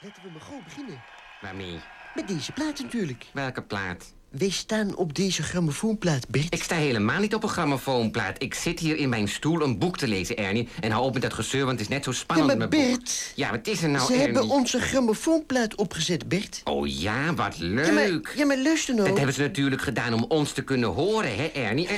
Laten we maar gewoon beginnen. Waarmee? Met deze plaat natuurlijk. Welke plaat? Wij staan op deze grammofoonplaat, Bert. Ik sta helemaal niet op een grammofoonplaat. Ik zit hier in mijn stoel een boek te lezen, Ernie. En hou op met dat gezeur, want het is net zo Ja, spannend. maar met boek. Bert... Ja, wat is er nou, Ze Ernie? hebben onze grammofoonplaat opgezet, Bert. Oh ja, wat Ja, leuk. maar, ja, maar luister nou. Dat hebben ze natuurlijk gedaan om ons te kunnen horen, hè, Ernie? Eh,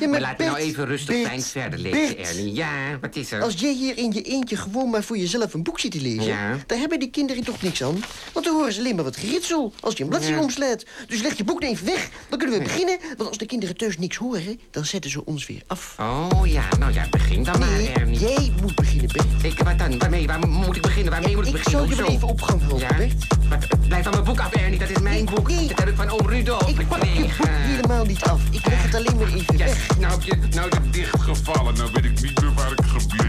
maar maar laten we nou Bert, even rustig Bert, fijn verder lezen, Bert. Ernie. Ja, wat is er? Als jij hier in je eentje gewoon maar voor jezelf een boek zit te lezen... Ja. daar hebben die kinderen toch niks aan. Want dan horen ze alleen maar wat geritsel als je een bladzijde Ja. omslaat. Dus leg je boek nou even weg, dan kunnen we beginnen. Want als de kinderen thuis niks horen, dan zetten ze ons weer af. Oh ja, nou ja, begin dan maar, Nee, Ernie. jij moet beginnen, Bert. Ik, wat dan? Waarmee? Waar moet ik beginnen? Waarmee moet ik, Ik beginnen? zal je even op gang helpen, Ja? Bert. Wat, blijf van mijn boek af, Ernie. Dat is mijn boek. Nee. Dat heb ik van oom Rudolf Ik pak je gekregen. boek helemaal niet af. Ik leg het alleen maar even Ja, weg. nou heb je... Nou, dichtgevallen, nou weet ik niet meer waar ik gebleven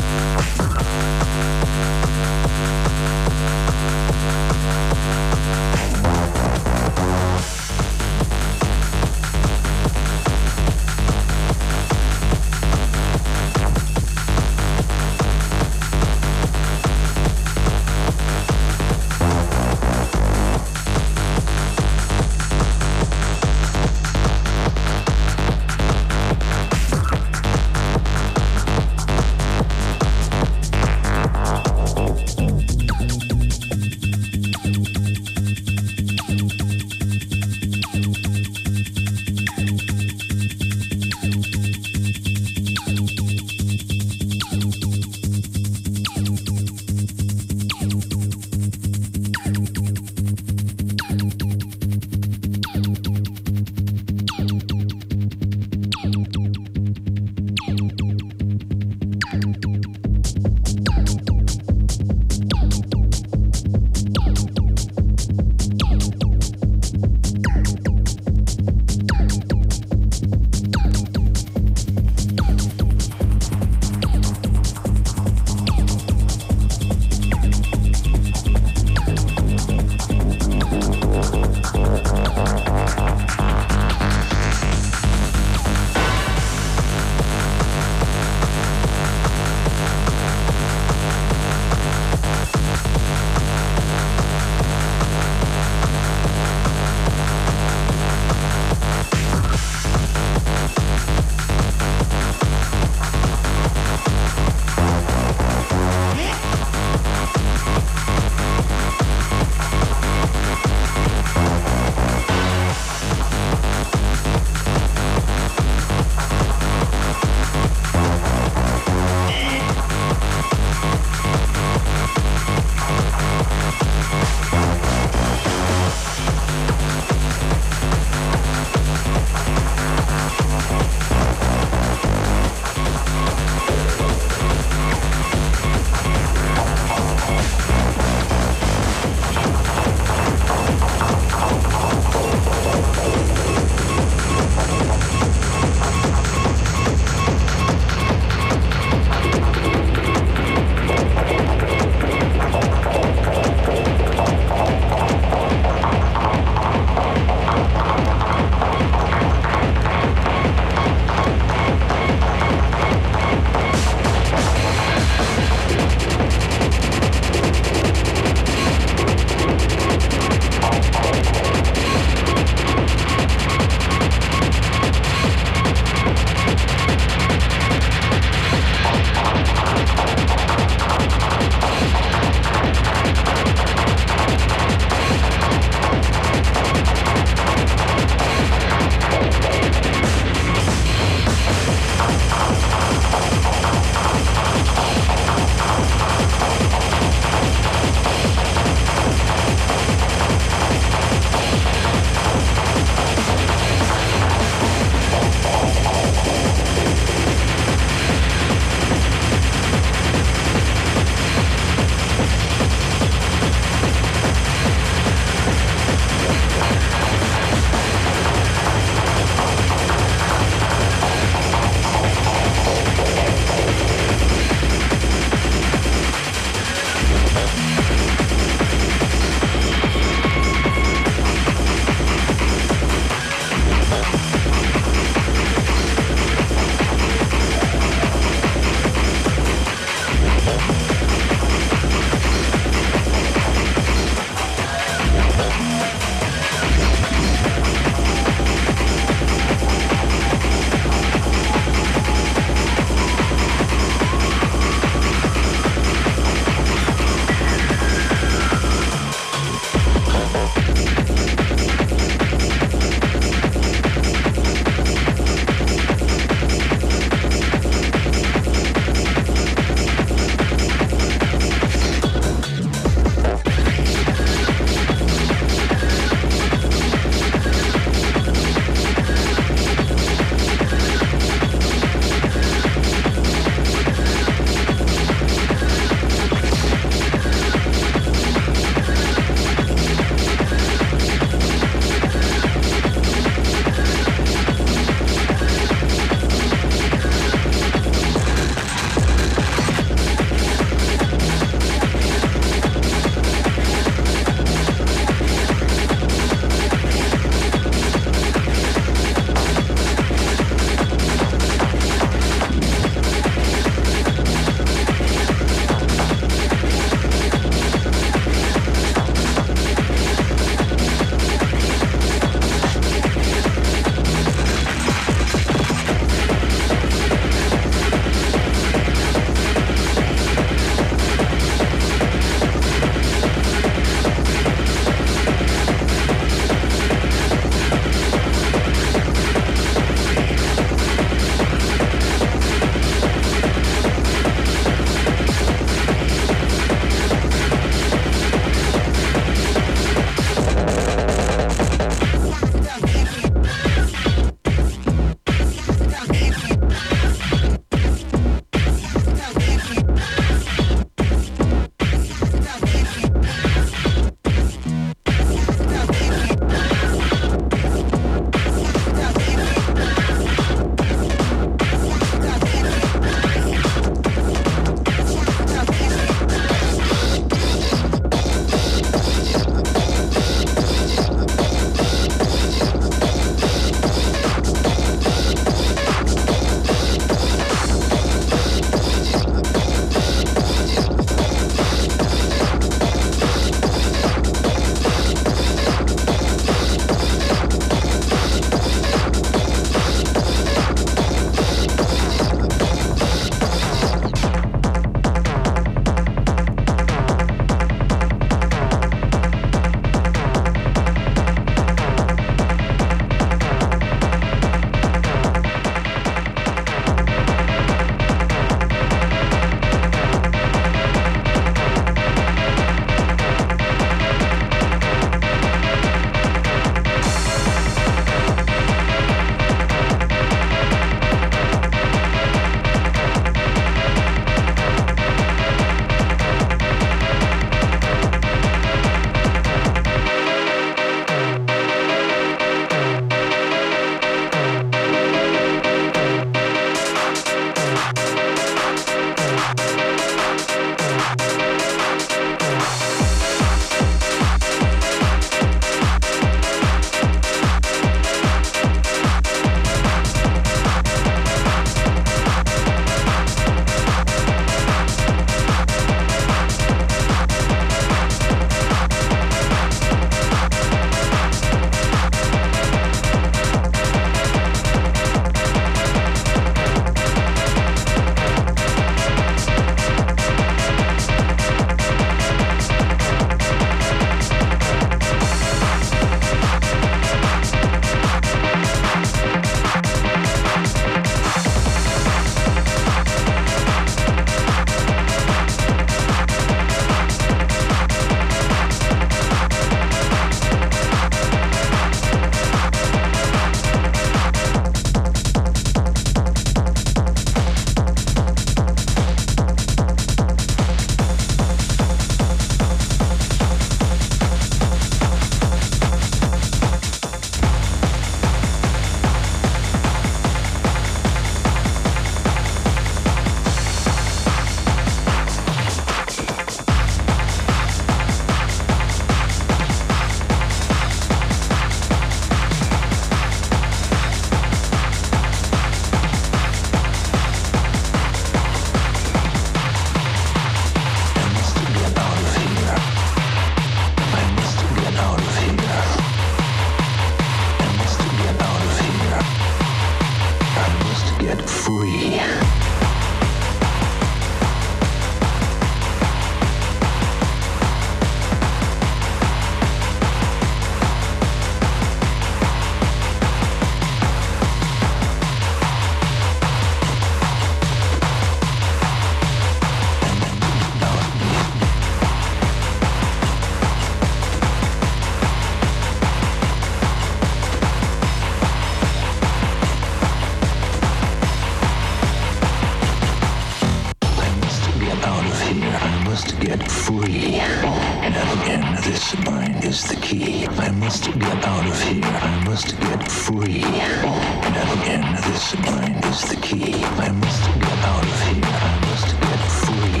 must get free. Again, this mind is the key. I must get out of here. I must get free. Again, this mind is the key. I must get out of here. I must get free.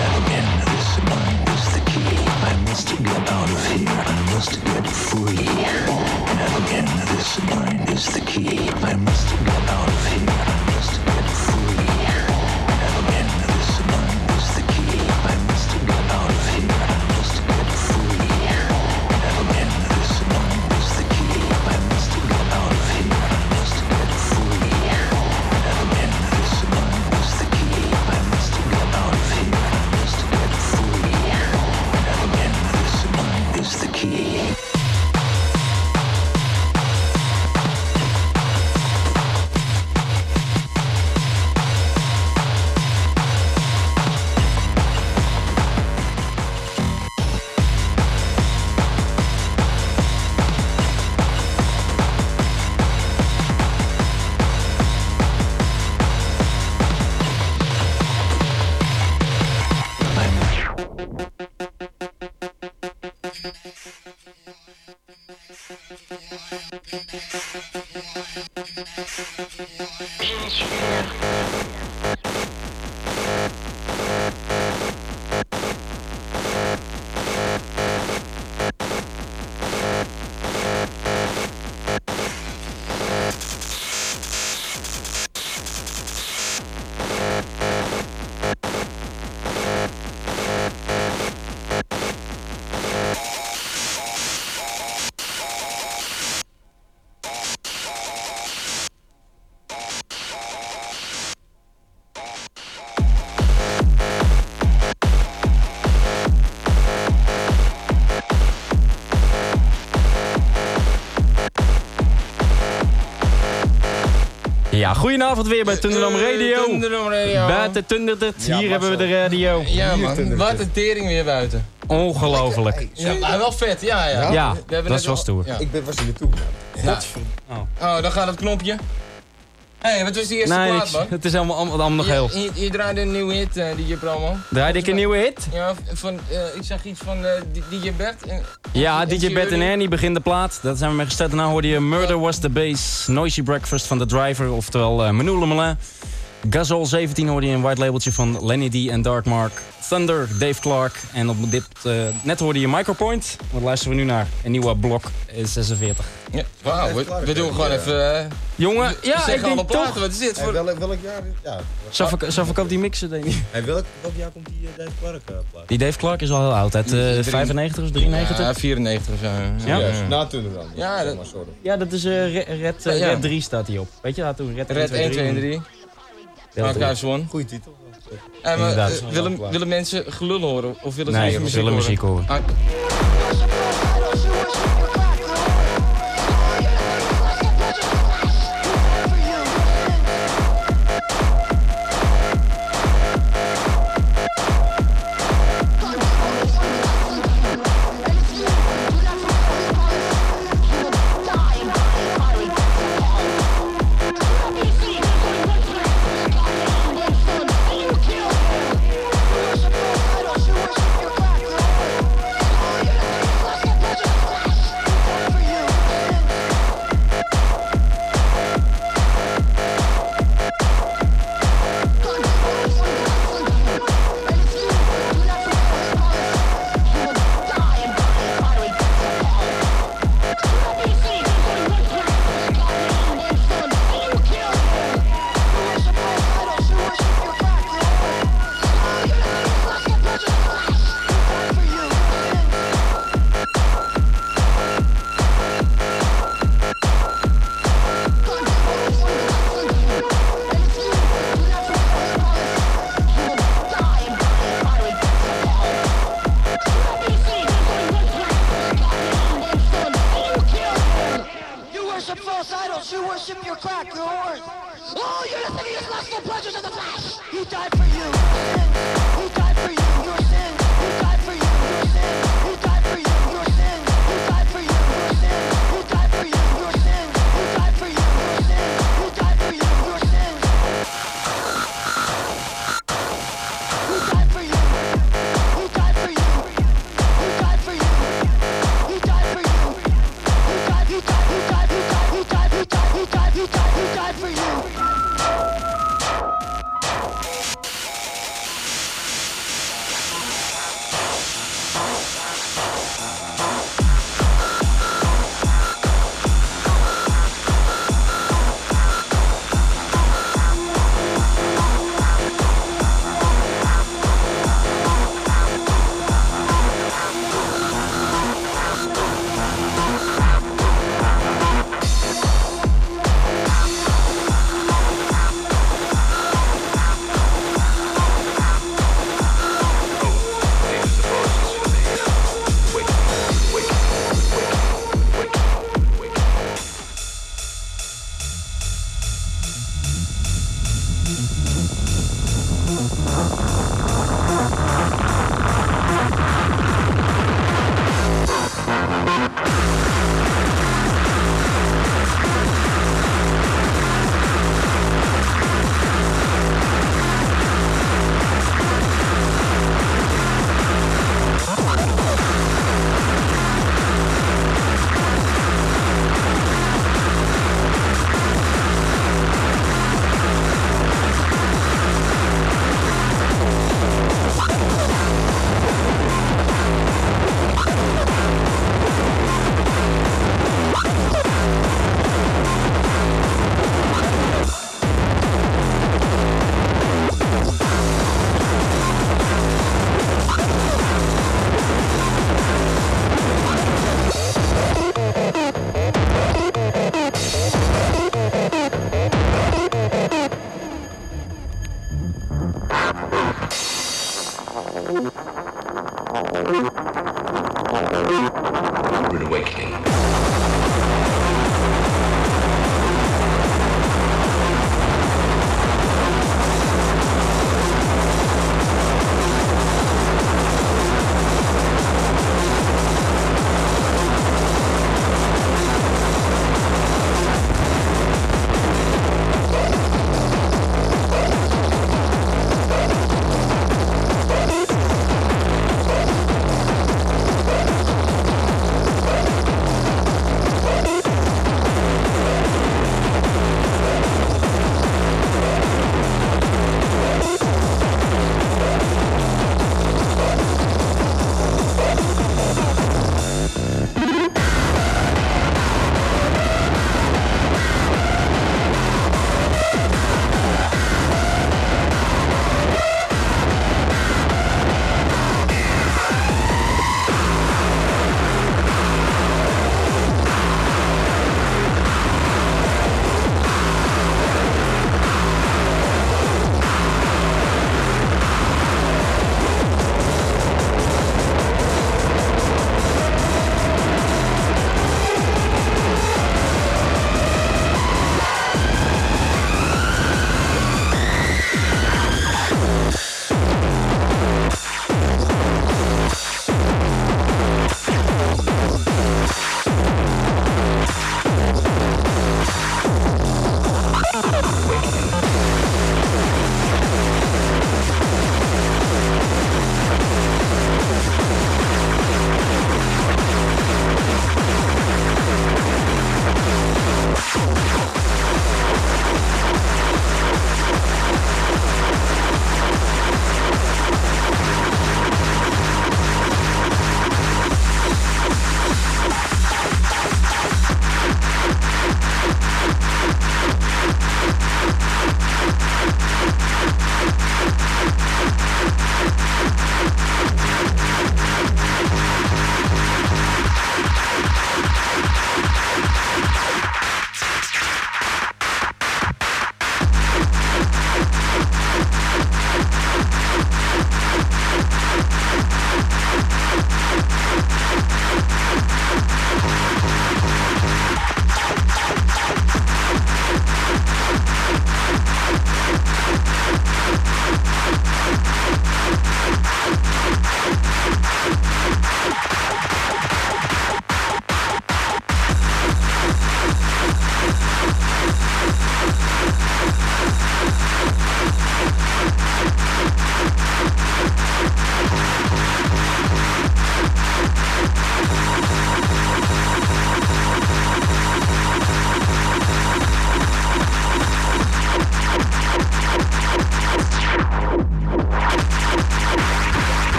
Never again, this mind is the key. I must get out of here. I must get free. Never again, this mind is the key. I must get out of here. Ja, goedenavond weer bij Thunderdome Radio. Thunderdome Radio. Buiten Thunderdert, hier hebben we de radio. Ja man, wat een tering weer buiten. Ongelooflijk. Ja, maar wel vet, ja ja. Ja, We hebben dat is wel stoer. Ja. Ik ben was er naartoe. Oh, dan gaat het knopje. Hé, hey, wat was die eerste Nee, plaat man? Het is allemaal, allemaal, allemaal nog heel. Je, je, draaide een nieuwe hit, eh, DJ Promo. Draaide ik een nieuwe hit? Ja, van, eh, ik zag iets van eh, D- DJ Bert. en- Ja, en DJ. Bert en Ernie begint de plaat. Dat zijn we mee gestart. Daarna hoorde je Murder Was The Base, Noisy Breakfast van The Driver, oftewel uh. Gazol 17 hoorde je een white labeltje van Lenny D en Darkmark. Thunder, Dave Clark. En op dit, eh, net hoorde je Micropoint. Wat luisteren we nu naar? Een nieuwe blok eh, 46. Ja, wauw, we, we doen gewoon even... eh, Jongen, we ja, ik denk toch. wat is dit Hey, voor... welk, welk jaar? Ja. Zo verk- Zo verkoopt die mixen, denk ik. Hey, welk, welk jaar komt die uh, Dave Clark uh, plaat? Die Dave Clark is al heel oud, uit eh, 95 of 93. Ja, Ja, 94 of zo. Ja? Na toen dan. Ja, dat- sorry. dat is eh, Red, Red, eh, Ja. Red 3 staat hij op. Weet je, laat toen Red, Red 1, 2 en 3. Archives One. Goeie titel. Eh, maar, Inderdaad. eh, willen, willen mensen gelul horen? Of willen ze Nee, we muziek willen horen? muziek horen. Ah,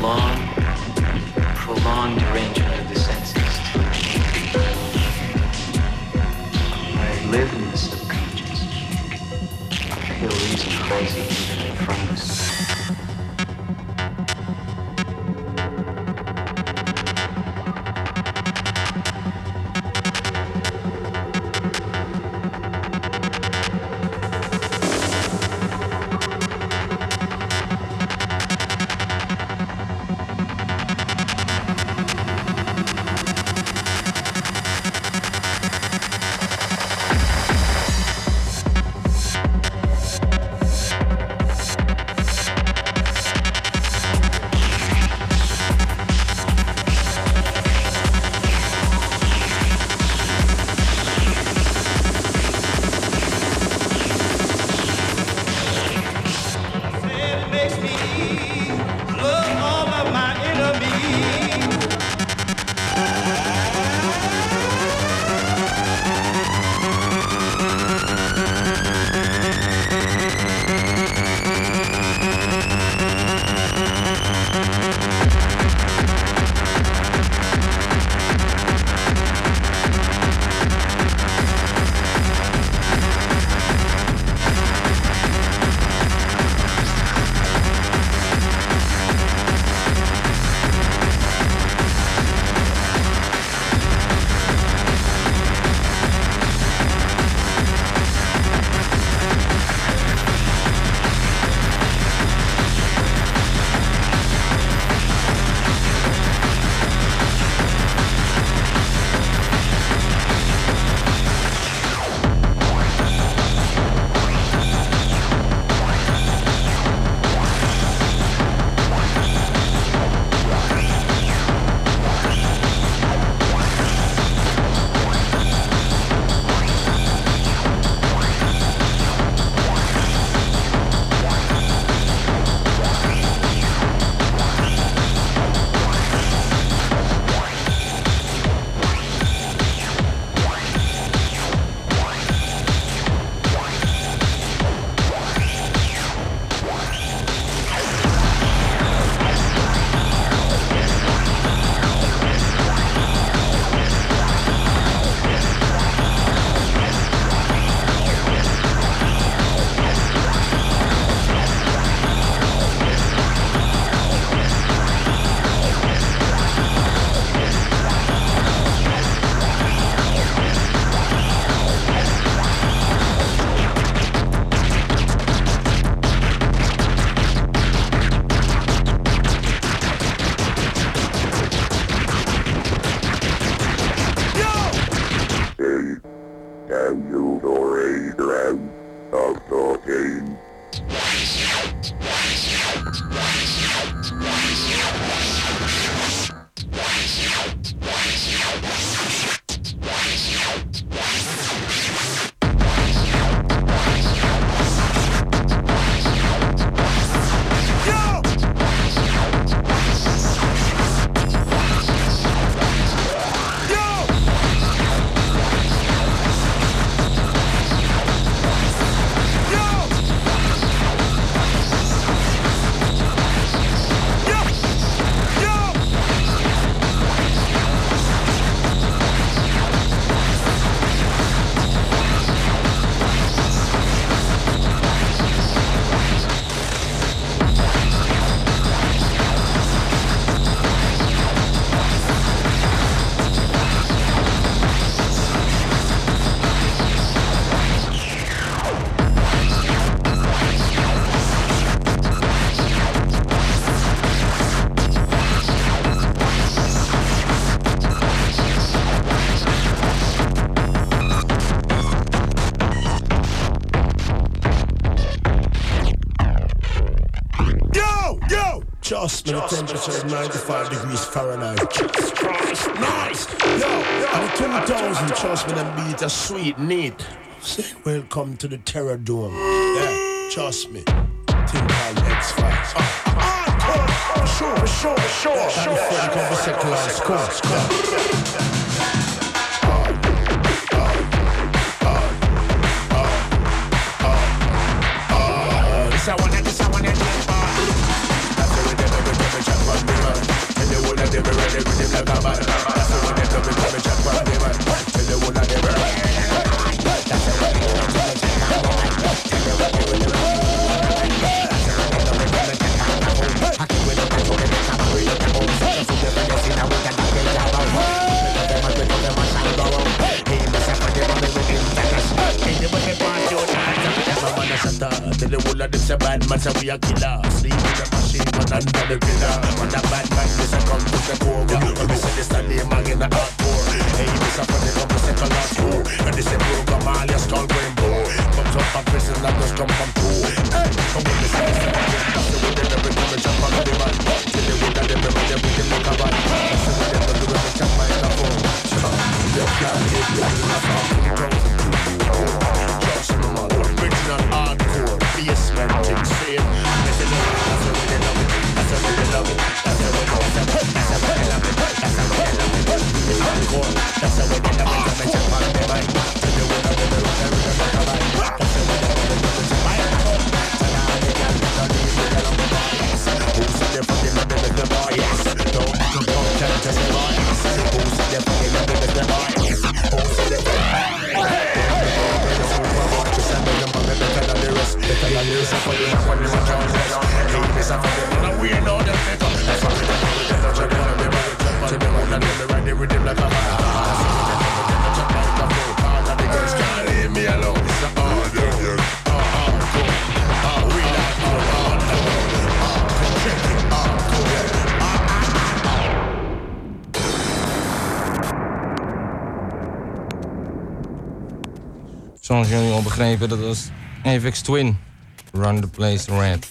long, prolonged derangement of the senses to. I live in the subconscious. I feel reason crazy Fahrenheit. Jesus Christ, nice! Yo, and the 2000, trust me, them beat are sweet, neat. Say welcome to the Terror Dome. Yeah, trust me. Think called X-Files. Ah, ah, ah, sure, sure, sure, sure. And the secular score. Yeah. This I want it, bad man say we a killer. Sleep in the machine man under the pillar. Man a bad man, this a come to take over. When me say this the name man in the hardcore. Hey, this a funny come to second last four. And this a program all your skull brain blow. Comes up from prison and just come from two. Hey, come when me say this the name, that's the way they never do me jump on the man. Till the way that them never them with them look a bad. That's the way they never do me jump on the phone. You can't hit me in a fucking Just to it, that's the way they love. That's the way they love. That's the way that's the way that's the way they love. That's the way they love it. That's the way they love. Zoals jullie al begrepen, dat was Apex Twin. Run the place red.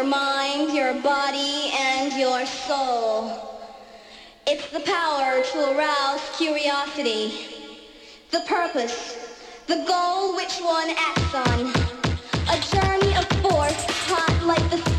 Your mind, your body, and your soul. It's the power to arouse curiosity. The purpose, the goal which one acts on. A journey of force, hot like the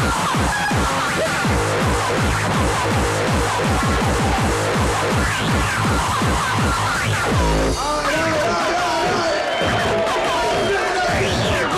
Oh, no, no, no, no!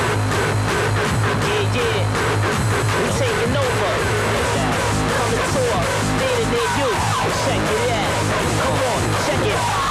Yeah, yeah. We taking over. Coming to you. Check it out. Come on, check it.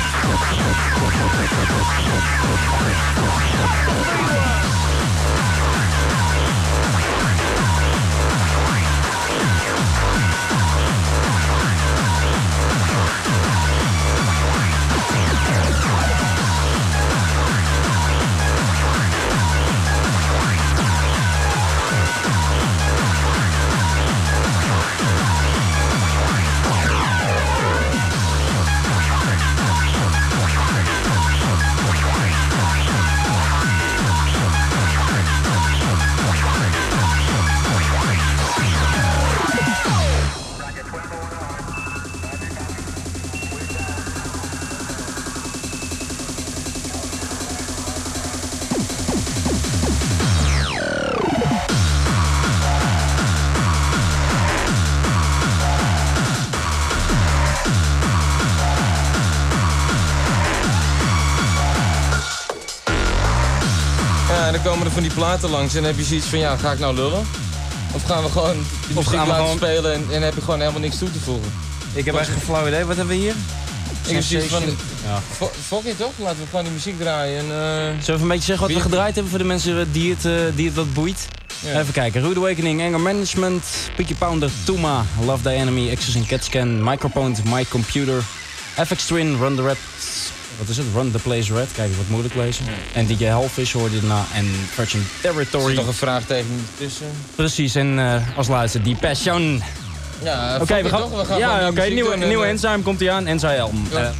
Everyone! Komen er van die platen langs en dan heb je zoiets van, ja, ga ik nou lullen? Of gaan we gewoon die muziek gaan we laten gewoon- spelen en, en heb je gewoon helemaal niks toe te voegen? Ik heb echt geen flauw idee. Wat hebben we hier? Ik heb zoiets van, Ja. fuck it toch? Laten we gewoon die muziek draaien en... eh, Zullen we even een beetje zeggen wat we gedraaid hebben voor de mensen die het, eh, die het wat boeit? Ja. Even kijken. Rude Awakening, Anger Management, Peaky Pounder, Tuma, Love the Enemy, Access and CatScan, Micropoint, My Computer, FX Twin, Run the Red... Wat is het? Run the Place Red. Kijk, wat moeilijk lezen. En DJ Hellfish hoorde je daarna. En Virgin Er Territory. zit nog een vraagteken tussen. Precies. En eh, als laatste, Die Passion. Ja, Oké, we gaan... toch? We gaan ja, oké. nieuwe, nieuwe eh, Enzyme komt hij aan. Enzyme Helm. Ja.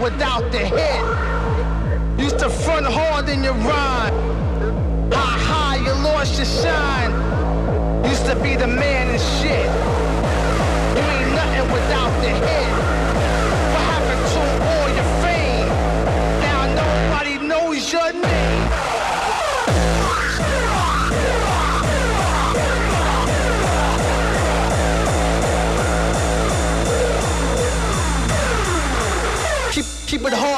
Without the hit. Used to front hard in your rhyme. but hard.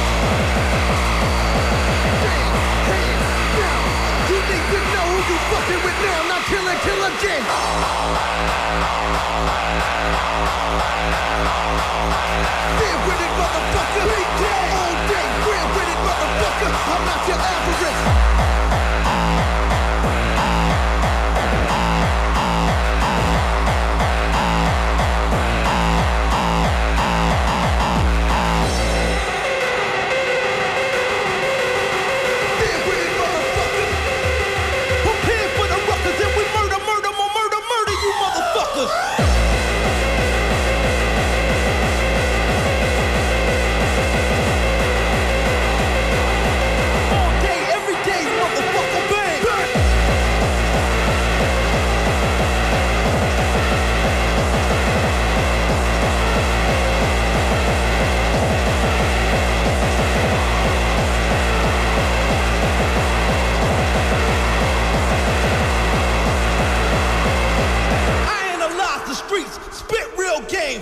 game.